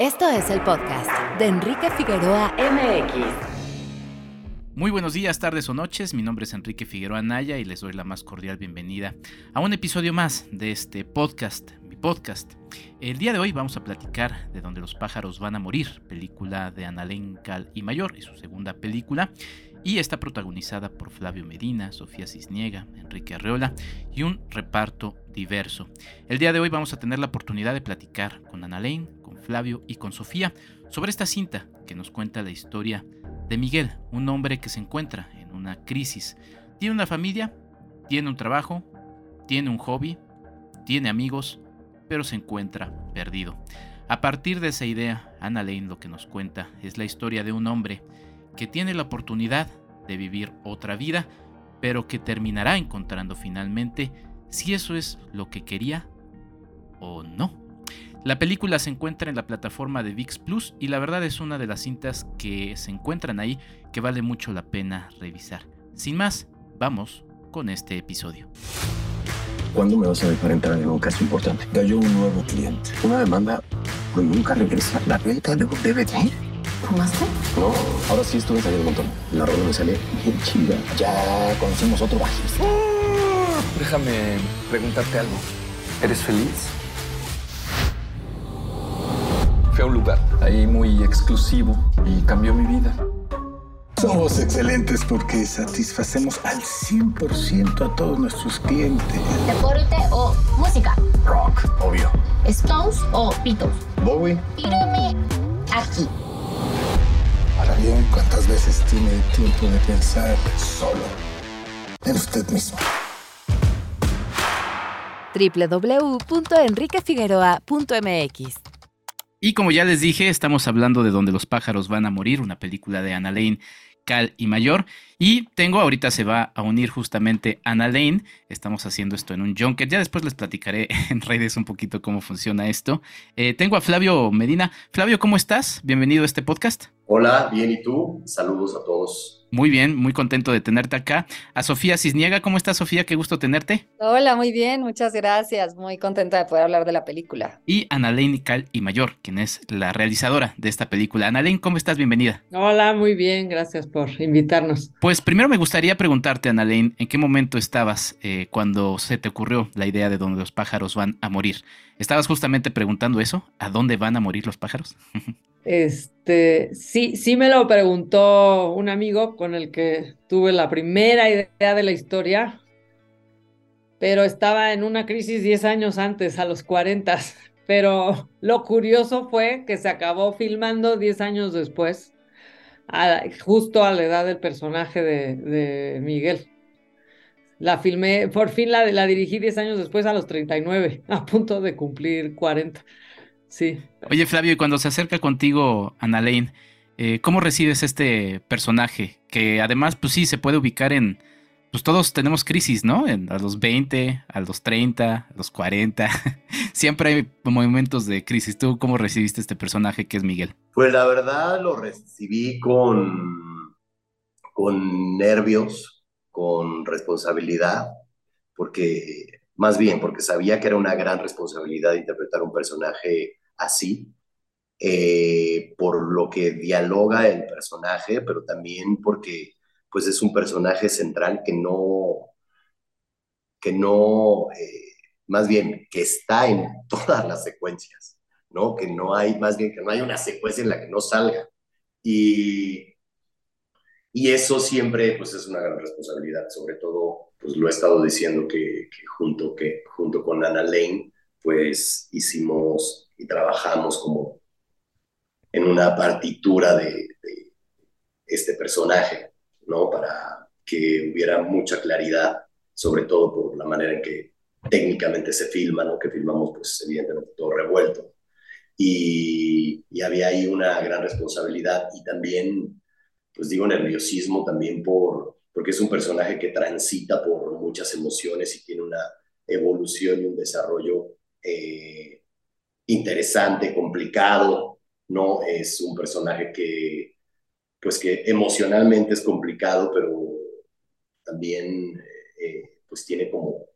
Esto es el podcast de Enrique Figueroa MX. Muy buenos días, tardes o noches. Mi nombre es Enrique Figueroa Naya y les doy la más cordial bienvenida a un episodio más de este podcast, mi podcast. El día de hoy vamos a platicar de Donde los pájaros van a morir, película de Annalene Cal y Mayor y su segunda película y está protagonizada por Flavio Medina, Sofía Cisniega, Enrique Arreola y un reparto diverso. El día de hoy vamos a tener la oportunidad de platicar con Annalene, con Flavio y con Sofía sobre esta cinta que nos cuenta la historia de Miguel, un hombre que se encuentra en una crisis. Tiene una familia, tiene un trabajo, tiene un hobby, tiene amigos, pero se encuentra perdido. A partir de esa idea, Annalene lo que nos cuenta es la historia de un hombre que tiene la oportunidad de vivir otra vida, pero que terminará encontrando finalmente si eso es lo que quería o no. La película se encuentra en la plataforma de VIX Plus y la verdad es una de las cintas que se encuentran ahí que vale mucho la pena revisar. Sin más, vamos con este episodio. ¿Cuándo me vas a ver para entrar en un caso importante? Cayó un nuevo cliente. Una demanda pues nunca regresa. La venta de un DVD. ¿Fumaste? No, ahora sí estuve saliendo un montón. La rola me sale bien chida. Ya conocemos otro bajista. Déjame preguntarte algo. ¿Eres feliz? Fui a un lugar ahí muy exclusivo y cambió mi vida. Somos excelentes porque satisfacemos al 100% a todos nuestros clientes. ¿Deporte o música? Rock, obvio. ¿Stones o Beatles? Bowie. Tírame aquí. Ahora bien, ¿cuántas veces tiene tiempo de pensar solo en usted mismo? www.enriquefigueroa.mx Y como ya les dije, estamos hablando de Donde los pájaros van a morir, una película de Annalene Cal y Mayor. Y tengo, ahorita se va a unir justamente Ana Lane. Estamos haciendo esto en un junket. Ya después les platicaré en redes un poquito cómo funciona esto. Eh, tengo a Flavio Medina. Flavio, ¿cómo estás? Bienvenido a este podcast. Hola, bien, ¿y tú? Saludos a todos. Muy bien, muy contento de tenerte acá. A Sofía Cisniega, ¿cómo estás, Sofía? Qué gusto tenerte. Hola, muy bien, muchas gracias. Muy contenta de poder hablar de la película. Y Annalene Cal y Mayor, quien es la realizadora de esta película. Annalene, ¿cómo estás? Bienvenida. Hola, muy bien, gracias por invitarnos. Pues primero me gustaría preguntarte, Annalene, ¿en qué momento estabas eh, cuando se te ocurrió la idea de donde los pájaros van a morir? ¿Estabas justamente preguntando eso? ¿A dónde van a morir los pájaros? Este, sí, sí me lo preguntó un amigo con el que tuve la primera idea de la historia, pero estaba en una crisis 10 años antes, a los 40. Pero lo curioso fue que se acabó filmando 10 años después, justo a la edad del personaje de, Miguel. La filmé, por fin la, la dirigí 10 años después, a los 39, a punto de cumplir 40. Sí. Oye, Flavio, y cuando se acerca contigo Annalene, eh, ¿cómo recibes este personaje? Que además, pues sí, se puede ubicar en. Pues todos tenemos crisis, ¿no? A los 20, a los 30, a los 40. Siempre hay momentos de crisis. ¿Tú cómo recibiste este personaje que es Miguel? Pues la verdad lo recibí con, con nervios, con responsabilidad, porque más bien porque sabía que era una gran responsabilidad interpretar un personaje así, eh, por lo que dialoga el personaje, pero también porque pues es un personaje central que no, que no, eh, más bien que está en todas las secuencias, ¿no? Que no hay, más bien que no hay una secuencia en la que no salga. Y, y eso siempre pues es una gran responsabilidad, sobre todo, pues lo he estado diciendo que, junto, que junto con Ana Lane, pues hicimos y trabajamos como en una partitura de, este personaje, ¿no? Para que hubiera mucha claridad, sobre todo por la manera en que técnicamente se filma, ¿no? Que filmamos, pues evidentemente todo revuelto. Y, y había ahí una gran responsabilidad y también, pues digo, nerviosismo también por, porque es un personaje que transita por muchas emociones y tiene una evolución y un desarrollo eh, interesante, complicado, ¿no? Es un personaje que, pues que emocionalmente es complicado, pero también, eh, pues tiene como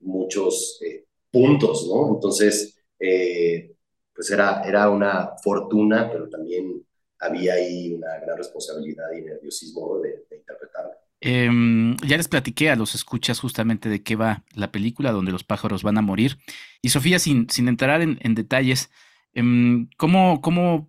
muchos eh, puntos, ¿no? Entonces, eh, pues era, era una fortuna, pero también había ahí una gran responsabilidad y nerviosismo de, de interpretarlo. Em, ya les platiqué a los escuchas justamente de qué va la película, donde los pájaros van a morir. Y Sofía, sin, sin entrar en, en detalles, em, ¿cómo, cómo,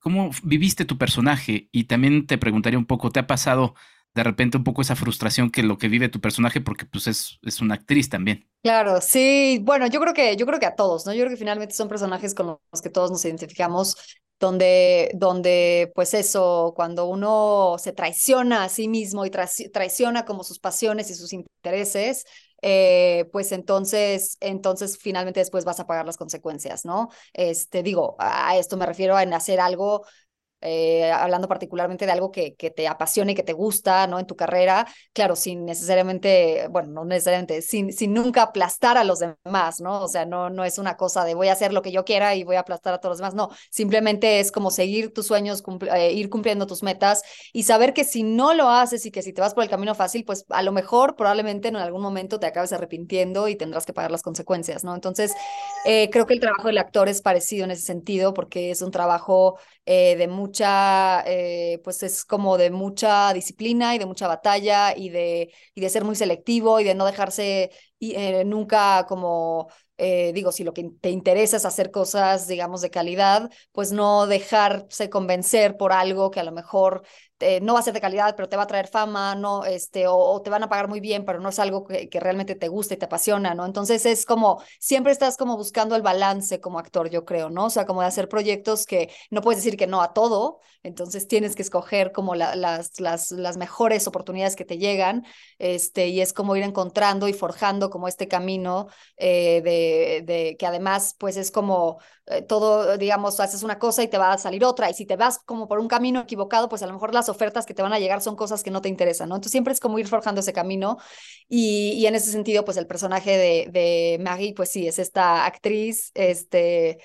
¿cómo viviste tu personaje? Y también te preguntaría un poco, ¿te ha pasado de repente un poco esa frustración que lo que vive tu personaje, porque pues es, es una actriz también? Claro, sí, bueno, yo creo que, yo creo que a todos, ¿no? Yo creo que finalmente son personajes con los que todos nos identificamos donde, donde pues eso, cuando uno se traiciona a sí mismo y traiciona como sus pasiones y sus intereses, eh, pues entonces, entonces finalmente después vas a pagar las consecuencias, ¿no? Este, digo, a esto me refiero en hacer algo eh, hablando particularmente de algo que, que te apasione que te gusta, ¿no? En tu carrera, claro, sin necesariamente, bueno, no necesariamente, sin, sin nunca aplastar a los demás, ¿no? O sea, no, no es una cosa de voy a hacer lo que yo quiera y voy a aplastar a todos los demás, no, simplemente es como seguir tus sueños, eh, ir cumpliendo tus metas y saber que si no lo haces y que si te vas por el camino fácil, pues a lo mejor probablemente en algún momento te acabes arrepintiendo y tendrás que pagar las consecuencias, ¿no? Entonces, eh, creo que el trabajo del actor es parecido en ese sentido porque es un trabajo de mucho mucha, eh, pues es como de mucha disciplina y de mucha batalla y de, y de ser muy selectivo y de no dejarse y, eh, nunca como eh, digo, si lo que te interesa es hacer cosas, digamos, de calidad, pues no dejarse convencer por algo que a lo mejor no va a ser de calidad, pero te va a traer fama, no, este, o, te van a pagar muy bien, pero no es algo que, realmente te gusta y te apasiona, ¿no? Entonces es como, siempre estás como buscando el balance como actor, yo creo, ¿no? O sea, como de hacer proyectos que no puedes decir que no a todo, entonces tienes que escoger como la, las, las, las mejores oportunidades que te llegan, este, y es como ir encontrando y forjando como este camino eh, de, de, que además, pues es como eh, todo, digamos, haces una cosa y te va a salir otra. Y si te vas como por un camino equivocado, pues a lo mejor las ofertas que te van a llegar son cosas que no te interesan, ¿no? Entonces siempre es como ir forjando ese camino. Y, en ese sentido, pues el personaje de, de Maggie, pues sí, es esta actriz este,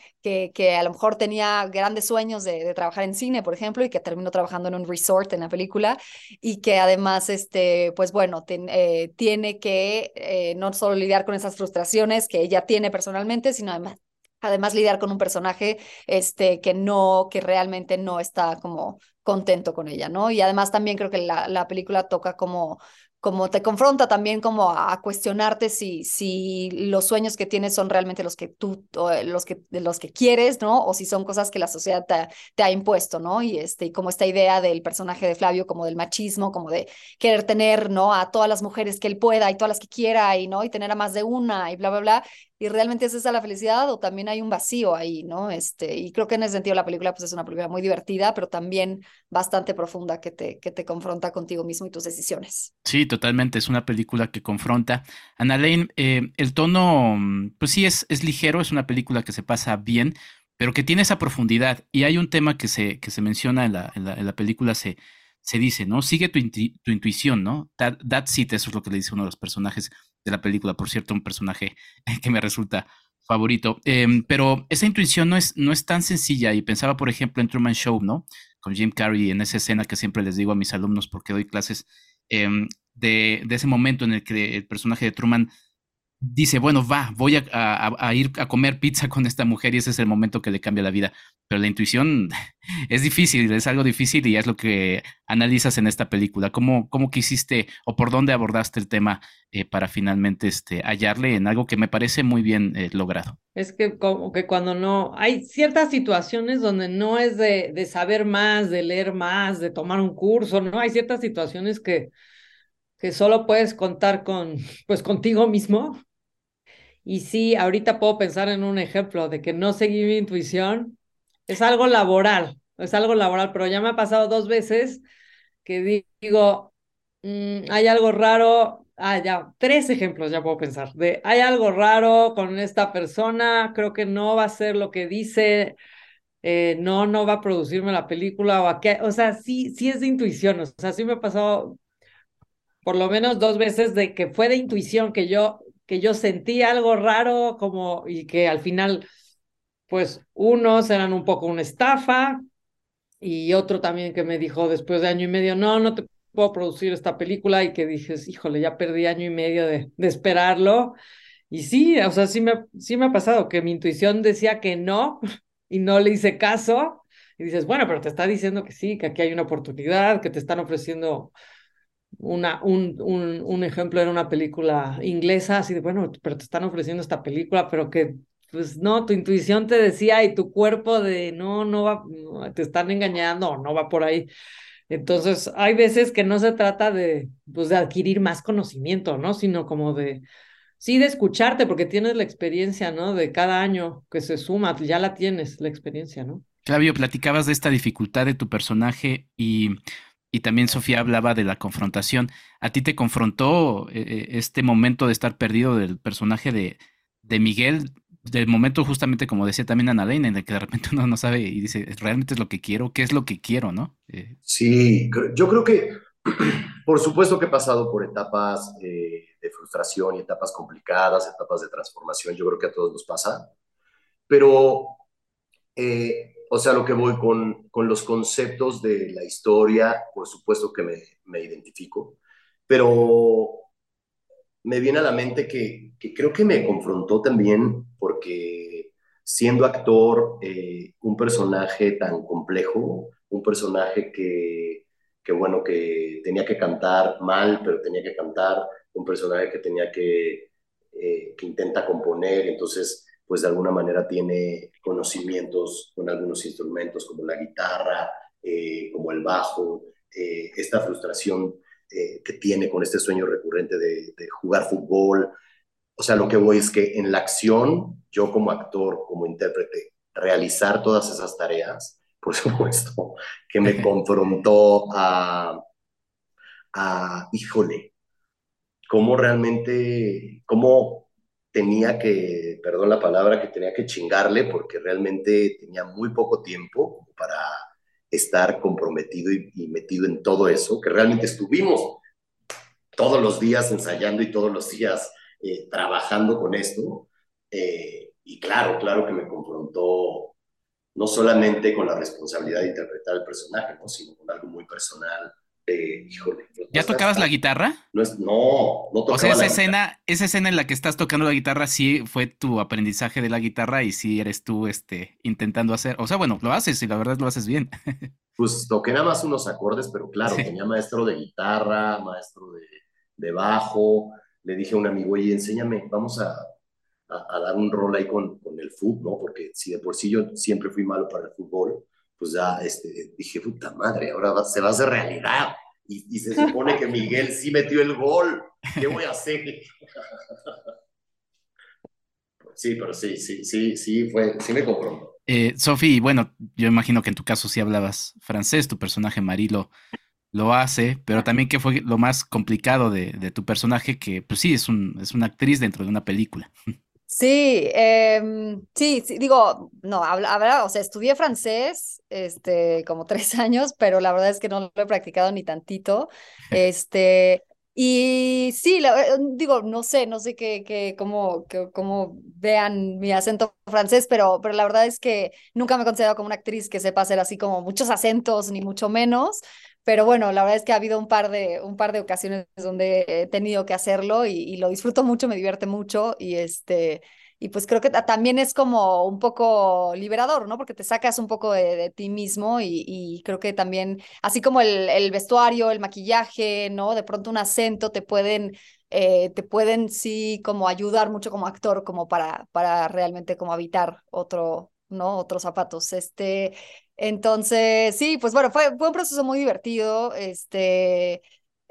que, a lo mejor tenía grandes sueños de, trabajar en cine, por ejemplo, y que terminó trabajando en un resort en la película. Y que además, este, pues bueno, eh, tiene que eh, no solo lidiar con esas frustraciones que ella tiene personalmente, sino además además lidiar con un personaje este, que no, que realmente no está como contento con ella, ¿no? Y además también creo que la, la película toca como como te confronta también como a cuestionarte si, si los sueños que tienes son realmente los que tú, eh, los que, los que quieres, ¿no? O si son cosas que la sociedad te, ha impuesto, ¿no? Y, este, y como esta idea del personaje de Flavio, como del machismo, como de querer tener, ¿no? A todas las mujeres que él pueda y todas las que quiera y, ¿no? Y tener a más de una y bla, bla, bla y realmente es esa la felicidad o también hay un vacío ahí, ¿no? Este, y creo que en ese sentido la película pues es una película muy divertida, pero también bastante profunda que te, que te confronta contigo mismo y tus decisiones. Sí, totalmente, es una película que confronta. Ana Lane, eh, el tono, pues sí, es, es ligero, es una película que se pasa bien, pero que tiene esa profundidad. Y hay un tema que se, que se menciona en la, en la, película, se, se dice, ¿no? Sigue tu, tu intuición, ¿no? That, that's it, eso es lo que le dice uno de los personajes de la película, por cierto, un personaje que me resulta favorito. Em, pero esa intuición no es, no es tan sencilla y pensaba, por ejemplo, en Truman Show, ¿no? Con Jim Carrey en esa escena que siempre les digo a mis alumnos porque doy clases, em, de, de, ese momento en el que el personaje de Truman dice, bueno, va, voy a, ir a comer pizza con esta mujer y ese es el momento que le cambia la vida. Pero la intuición es difícil, es algo difícil y es lo que analizas en esta película. ¿Cómo, cómo quisiste o por dónde abordaste el tema eh, para finalmente este, hallarle en algo que me parece muy bien eh, logrado? Es que como que cuando no, hay ciertas situaciones donde no es de, de saber más, de leer más, de tomar un curso, ¿no? Hay ciertas situaciones que que solo puedes contar con, pues contigo mismo. Y sí, ahorita puedo pensar en un ejemplo de que no seguí mi intuición. Es algo laboral, es algo laboral, pero ya me ha pasado dos veces que digo, mmm, hay algo raro. Ah, ya, tres ejemplos ya puedo pensar. De, hay algo raro con esta persona, creo que no va a ser lo que dice, eh, no, no va a producirme la película o a qué. O sea, sí, sí es de intuición. O sea, sí me ha pasado por lo menos dos veces de que fue de intuición que yo, que yo sentí algo raro como y que al final, pues unos eran un poco una estafa y otro también que me dijo después de año y medio, no, no te puedo producir esta película y que dices, híjole, ya perdí año y medio de, de esperarlo Y sí, o sea, sí me, sí me ha pasado que mi intuición decía que no y no le hice caso. Y dices, bueno, pero te está diciendo que sí, que aquí hay una oportunidad, que te están ofreciendo una, un, un, un ejemplo era una película inglesa, así de, bueno, pero te están ofreciendo esta película, pero que, pues no, tu intuición te decía y tu cuerpo de, no, no va, te están engañando, no va por ahí. Entonces, hay veces que no se trata de, pues, de adquirir más conocimiento, ¿no? Sino como de, sí, de escucharte, porque tienes la experiencia, ¿no? De cada año que se suma, ya la tienes, la experiencia, ¿no? Clavio, platicabas de esta dificultad de tu personaje y y también Sofía hablaba de la confrontación. ¿A ti te confrontó eh, eh, este momento de estar perdido del personaje de, de Miguel? Del momento justamente, como decía también Ana Lane, en el que de repente uno no sabe y dice, ¿realmente es lo que quiero? ¿Qué es lo que quiero, no? Eh, sí, yo creo que, por supuesto que he pasado por etapas de frustración y etapas complicadas, etapas de transformación, yo creo que a todos nos pasa, pero o sea, lo que voy con, con los conceptos de la historia, por supuesto que me, me identifico, pero me viene a la mente que, que, creo que me confrontó también porque siendo actor, eh, un personaje tan complejo, un personaje que, que, bueno, que tenía que cantar mal, pero tenía que cantar, un personaje que tenía que, eh, que intenta componer, entonces pues de alguna manera tiene conocimientos con algunos instrumentos como la guitarra, eh, como el bajo, eh, esta frustración eh, que tiene con este sueño recurrente de, jugar fútbol. O sea, lo que voy es que en la acción, yo como actor, como intérprete, realizar todas esas tareas, por supuesto, que me confrontó a, a híjole, cómo realmente, cómo tenía que, perdón la palabra, que tenía que chingarle porque realmente tenía muy poco tiempo para estar comprometido y, metido en todo eso, que realmente estuvimos todos los días ensayando y todos los días eh, trabajando con esto. Eh, y claro, claro que me confrontó no solamente con la responsabilidad de interpretar el personaje, ¿no? sino con algo muy personal ¿Ya tocabas la guitarra? No, no, no tocaba O sea, esa escena, esa escena en la que estás tocando la guitarra, sí fue tu aprendizaje de la guitarra y sí eres tú este, intentando hacer. O sea, bueno, lo haces y la verdad lo haces bien. Pues toqué nada más unos acordes, pero claro, tenía maestro de guitarra, maestro de, bajo. Le dije a un amigo, oye, enséñame, vamos a, a, dar un rol ahí con, con el fútbol, ¿no? Porque si de por sí yo siempre fui malo para el fútbol, pues ya este, dije, puta madre, ahora se va a hacer realidad. Y, se supone que Miguel sí metió el gol. ¿Qué voy a hacer? sí, pero sí, sí, sí, sí, fue, sí me confrontó. Eh, Sofi, bueno, yo imagino que en tu caso sí hablabas francés, tu personaje Marilo lo hace, pero también que fue lo más complicado de, de tu personaje, que pues sí, es, un, es una actriz dentro de una película. Sí, em, sí, sí, digo, no, habla, o sea, estudié francés, este, como tres años, pero la verdad es que no lo he practicado ni tantito, este, y sí, digo, no sé, no sé qué, qué, cómo, cómo vean mi acento francés, pero, pero la verdad es que nunca me he considerado como una actriz que sepa hacer así como muchos acentos, ni mucho menos, pero bueno, la verdad es que ha habido un par de, un par de ocasiones donde he tenido que hacerlo y, lo disfruto mucho, me divierte mucho y este, y pues creo que también es como un poco liberador, ¿no? Porque te sacas un poco de, ti mismo y, creo que también, así como el, el, vestuario, el maquillaje, ¿no? De pronto un acento te pueden, eh, te pueden sí como ayudar mucho como actor, como para, para realmente como habitar otro, ¿no? Otros zapatos. Este, entonces, sí, pues bueno, fue, un proceso muy divertido. Este,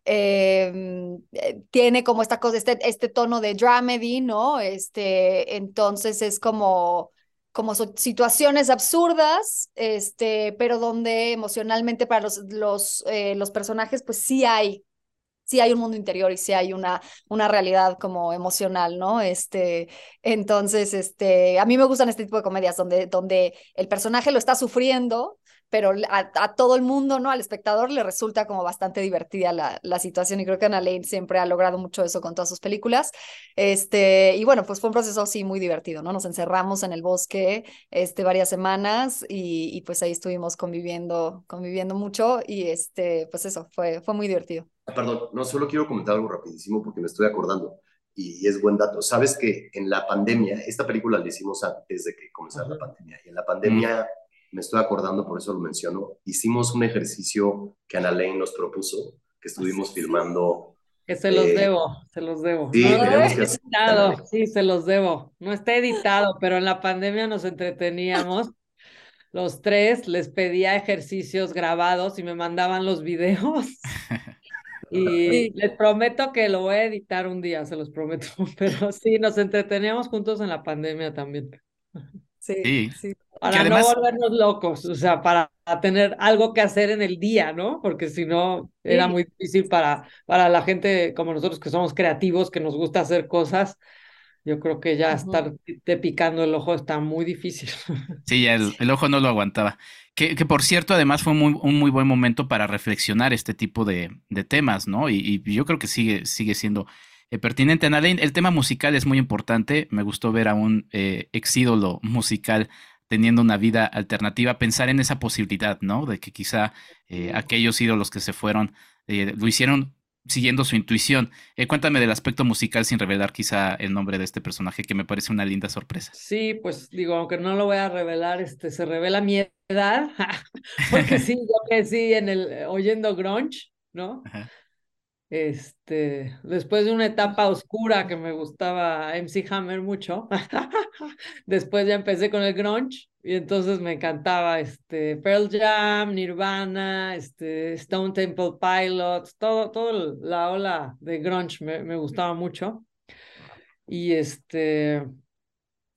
em, eh, tiene como esta cosa, este, este tono de dramedy, ¿no? Este, entonces es como, como situaciones absurdas, este, pero donde emocionalmente para los, los, eh, los personajes, pues sí hay sí hay un mundo interior y sí hay una, una realidad como emocional, ¿no? Este, entonces, este, a mí me gustan este tipo de comedias donde, donde el personaje lo está sufriendo, pero a, todo el mundo, ¿no? Al espectador le resulta como bastante divertida la, la situación y creo que Ana Lane siempre ha logrado mucho eso con todas sus películas. Este, y bueno, pues fue un proceso sí muy divertido, ¿no? Nos encerramos en el bosque este, varias semanas y, y pues ahí estuvimos conviviendo, conviviendo mucho y este, pues eso, fue, fue muy divertido. Perdón, no, solo quiero comentar algo rapidísimo porque me estoy acordando. y es buen dato. Sabes que en la pandemia, esta película la hicimos antes de que comenzara la pandemia, y en la pandemia, me estoy acordando, por eso lo menciono, hicimos un ejercicio que Ana Lane nos propuso, que estuvimos filmando. Que se los eh, debo, se los debo. Sí, no, no que editado, sí, se los debo. No está editado, pero en la pandemia nos entreteníamos. Los tres les pedía ejercicios grabados y me mandaban los videos. Y les prometo que lo voy a editar un día, se los prometo. Pero sí, nos entreteníamos juntos en la pandemia también. Sí, Sí. sí. Para además- no volvernos locos, o sea, para tener algo que hacer en el día, ¿no? Porque si no, era muy difícil para, para la gente como nosotros que somos creativos, que nos gusta hacer cosas. Yo creo que ya Ujú. estar te picando el ojo está muy difícil. Sí, ya el, el ojo no lo aguantaba. Que, que por cierto, además fue muy, un muy buen momento para reflexionar este tipo de, de temas, ¿no? Y, y yo creo que sigue, sigue siendo eh, pertinente. Annalene, el tema musical es muy importante. Me gustó ver a un eh, ex ídolo musical teniendo una vida alternativa, pensar en esa posibilidad, ¿no? De que quizá eh, aquellos ídolos que se fueron eh, lo hicieron siguiendo su intuición. Eh, cuéntame del aspecto musical sin revelar quizá el nombre de este personaje, que me parece una linda sorpresa. Sí, pues digo, aunque no lo voy a revelar, este, se revela mi edad, porque sí, yo crecí en el, oyendo grunge, ¿no? Ajá. Este, después de una etapa oscura que me gustaba MC Hammer mucho, después ya empecé con el grunge y entonces me encantaba este Pearl Jam, Nirvana, este Stone Temple Pilots, todo, todo la ola de grunge me, me gustaba mucho. Y este,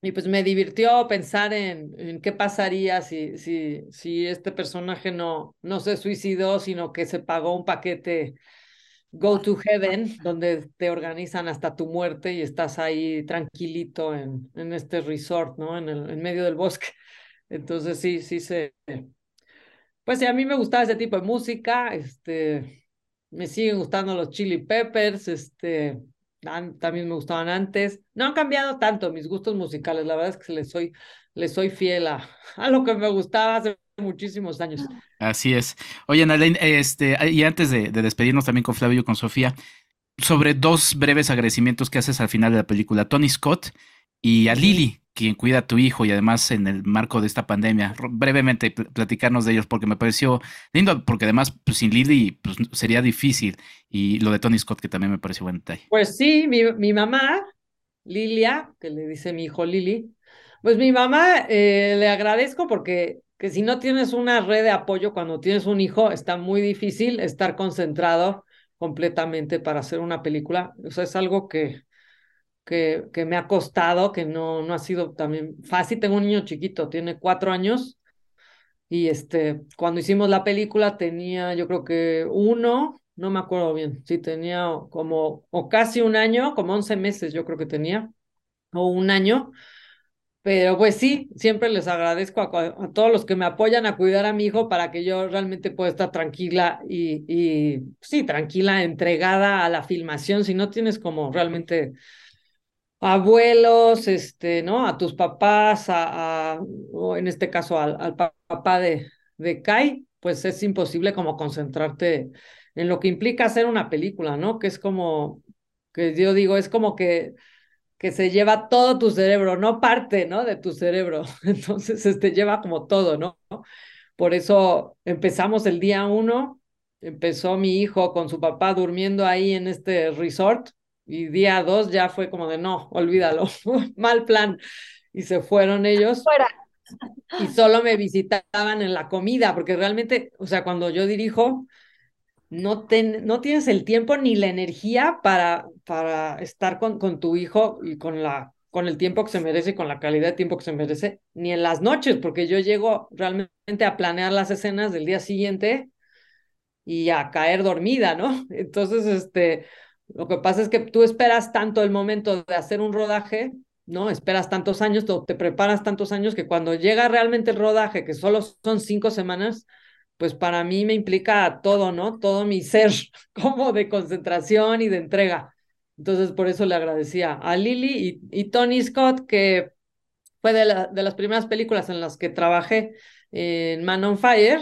y pues me divirtió pensar en, en qué pasaría si, si, si este personaje no, no se suicidó, sino que se pagó un paquete Go to Heaven, donde te organizan hasta tu muerte y estás ahí tranquilito en, en este resort, ¿no? En, el, en medio del bosque. Entonces sí, sí se... Pues sí, a mí me gustaba ese tipo de música, este, me siguen gustando los Chili Peppers, este, también me gustaban antes. No han cambiado tanto mis gustos musicales, la verdad es que les soy, les soy fiel a, a lo que me gustaba muchísimos años. Así es. Oye, Annalene, este, y antes de, de despedirnos también con Flavio y con Sofía, sobre dos breves agradecimientos que haces al final de la película, Tony Scott y a Lily, quien cuida a tu hijo y además en el marco de esta pandemia. Brevemente pl- platicarnos de ellos porque me pareció lindo, porque además pues, sin Lily pues, sería difícil. Y lo de Tony Scott que también me pareció buen detalle. Pues sí, mi, mi mamá, Lilia, que le dice mi hijo Lili, pues mi mamá eh, le agradezco porque que si no tienes una red de apoyo cuando tienes un hijo, está muy difícil estar concentrado completamente para hacer una película. O sea, es algo que, que, que me ha costado, que no, no ha sido también fácil. Tengo un niño chiquito, tiene cuatro años. Y este, cuando hicimos la película tenía, yo creo que uno, no me acuerdo bien, sí tenía como, o casi un año, como 11 meses yo creo que tenía, o un año. Pero pues sí, siempre les agradezco a, todos los que me apoyan a cuidar a mi hijo para que yo realmente pueda estar tranquila y, y sí, tranquila, entregada a la filmación. Si no tienes como realmente abuelos, este, ¿no? A tus papás, a, o en este caso al, al pa- papá de, de Kai, pues es imposible como concentrarte en lo que implica hacer una película, ¿no? Que es como, que yo digo, es como que, que se lleva todo tu cerebro, no parte, ¿no? De tu cerebro. Entonces, este lleva como todo, ¿no? Por eso empezamos el día uno, empezó mi hijo con su papá durmiendo ahí en este resort y día dos ya fue como de no, olvídalo, mal plan. Y se fueron ellos Fuera. y solo me visitaban en la comida, porque realmente, o sea, cuando yo dirijo, no, ten- no tienes el tiempo ni la energía para, para estar con, con tu hijo y con, la, con el tiempo que se merece, con la calidad de tiempo que se merece, ni en las noches, porque yo llego realmente a planear las escenas del día siguiente y a caer dormida, ¿no? Entonces, este, lo que pasa es que tú esperas tanto el momento de hacer un rodaje, ¿no? Esperas tantos años, te, te preparas tantos años que cuando llega realmente el rodaje, que solo son cinco semanas, pues para mí me implica todo, ¿no? Todo mi ser como de concentración y de entrega. Entonces, por eso le agradecía a Lily y, y Tony Scott, que fue de, la, de las primeras películas en las que trabajé en Man on Fire.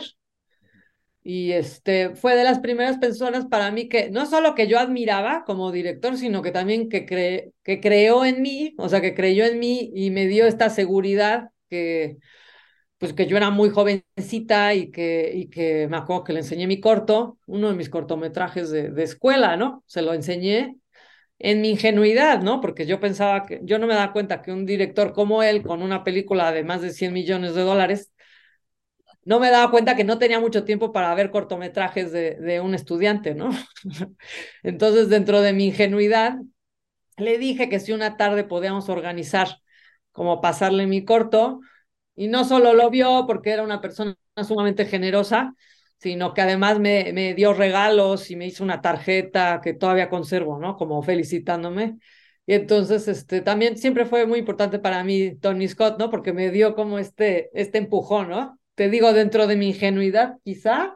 y este, fue de las primeras personas para mí que no solo que yo admiraba como director, sino que también que, que creó en mí, o sea, que creyó en mí y me dio esta seguridad que, pues que yo era muy jovencita y que, y que me acuerdo que le enseñé mi corto, uno de mis cortometrajes de, de escuela, ¿no? Se lo enseñé en mi ingenuidad, ¿no? Porque yo pensaba que, yo no me daba cuenta que un director como él, con una película de más de 100 millones de dólares, no me daba cuenta que no tenía mucho tiempo para ver cortometrajes de, de un estudiante, ¿no? Entonces, dentro de mi ingenuidad, le dije que si una tarde podíamos organizar como pasarle mi corto, y no solo lo vio porque era una persona sumamente generosa, sino que además me, me dio regalos y me hizo una tarjeta que todavía conservo, ¿no? Como felicitándome. Y entonces, este, también siempre fue muy importante para mí Tony Scott, ¿no? Porque me dio como este, este empujón, ¿no? te digo, dentro de mi ingenuidad, quizá,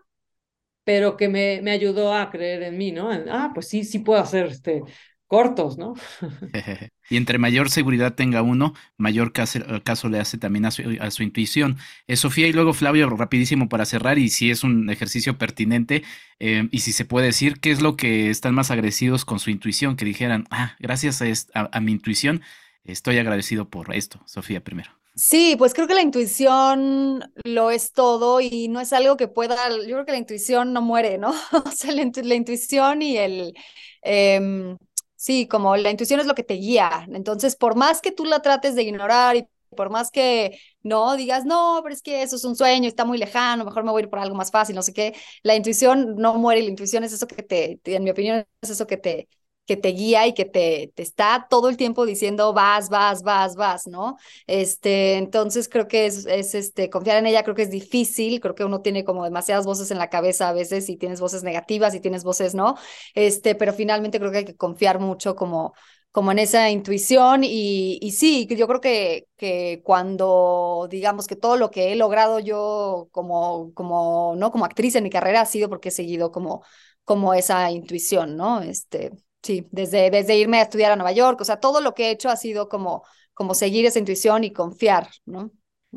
pero que me, me ayudó a creer en mí, ¿no? ah, pues sí, sí puedo hacer este, cortos, ¿no? y entre mayor seguridad tenga uno, mayor caso, caso le hace también a su, a su intuición. Eh, Sofía y luego Flavio, rapidísimo para cerrar, y si es un ejercicio pertinente, eh, y si se puede decir, ¿qué es lo que están más agradecidos con su intuición? Que dijeran, ah, gracias a, a mi intuición, estoy agradecido por esto. Sofía primero. Sí, pues creo que la intuición lo es todo y no es algo que pueda, yo creo que la intuición no muere, ¿no? O sea, la, intuición y el, em, sí, como la intuición es lo que te guía. Entonces, por más que tú la trates de ignorar y por más que no digas, no, pero es que eso es un sueño, está muy lejano, mejor me voy a ir por algo más fácil, no sé qué, la intuición no muere, la intuición es eso que te, en mi opinión, es eso que te, que te guía y que te, te está todo el tiempo diciendo vas, vas, vas, vas, ¿no? Este, entonces creo que es, es, este, confiar en ella creo que es difícil, creo que uno tiene como demasiadas voces en la cabeza a veces y tienes voces negativas y tienes voces, ¿no? Este, pero finalmente creo que hay que confiar mucho como como en esa intuición y, y sí, yo creo que, que cuando digamos que todo lo que he logrado yo como, como, ¿no? como actriz en mi carrera ha sido porque he seguido como, como esa intuición, ¿no? Este, sí, desde, desde irme a estudiar a Nueva York, o sea, todo lo que he hecho ha sido como, como seguir esa intuición y confiar, ¿no?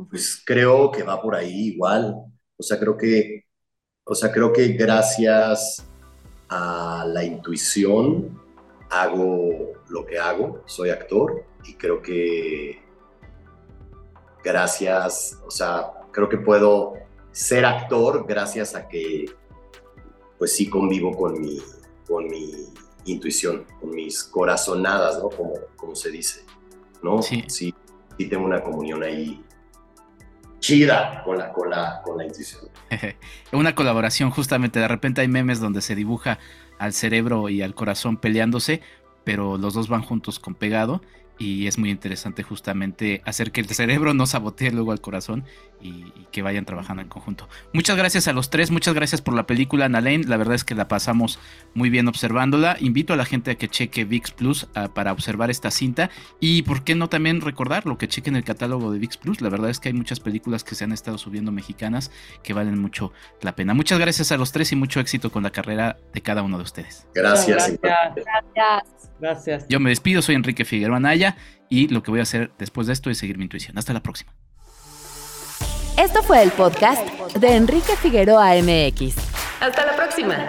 Pues creo que va por ahí igual, o sea, creo que, o sea, creo que gracias a la intuición hago lo que hago, soy actor y creo que gracias, o sea, creo que puedo ser actor gracias a que pues sí convivo con mi, con mi intuición, con mis corazonadas, ¿no? Como, como se dice, ¿no? Sí. sí. tengo una comunión ahí chida con la, con la, con la intuición. una colaboración, justamente, de repente hay memes donde se dibuja al cerebro y al corazón peleándose, pero los dos van juntos con pegado y es muy interesante justamente hacer que el cerebro no sabotee luego al corazón y, que vayan trabajando en conjunto. Muchas gracias a los tres, muchas gracias por la película Nalain, la verdad es que la pasamos muy bien observándola. Invito a la gente a que cheque VIX Plus ah, para observar esta cinta y por qué no también recordar lo que chequen el catálogo de VIX Plus. La verdad es que hay muchas películas que se han estado subiendo mexicanas que valen mucho la pena. Muchas gracias a los tres y mucho éxito con la carrera de cada uno de ustedes. Gracias. Gracias. Gracias. Yo me despido, soy Enrique Figueroa Y lo que voy a hacer después de esto es seguir mi intuición. Hasta la próxima. Esto fue el podcast de Enrique Figueroa MX. Hasta la próxima.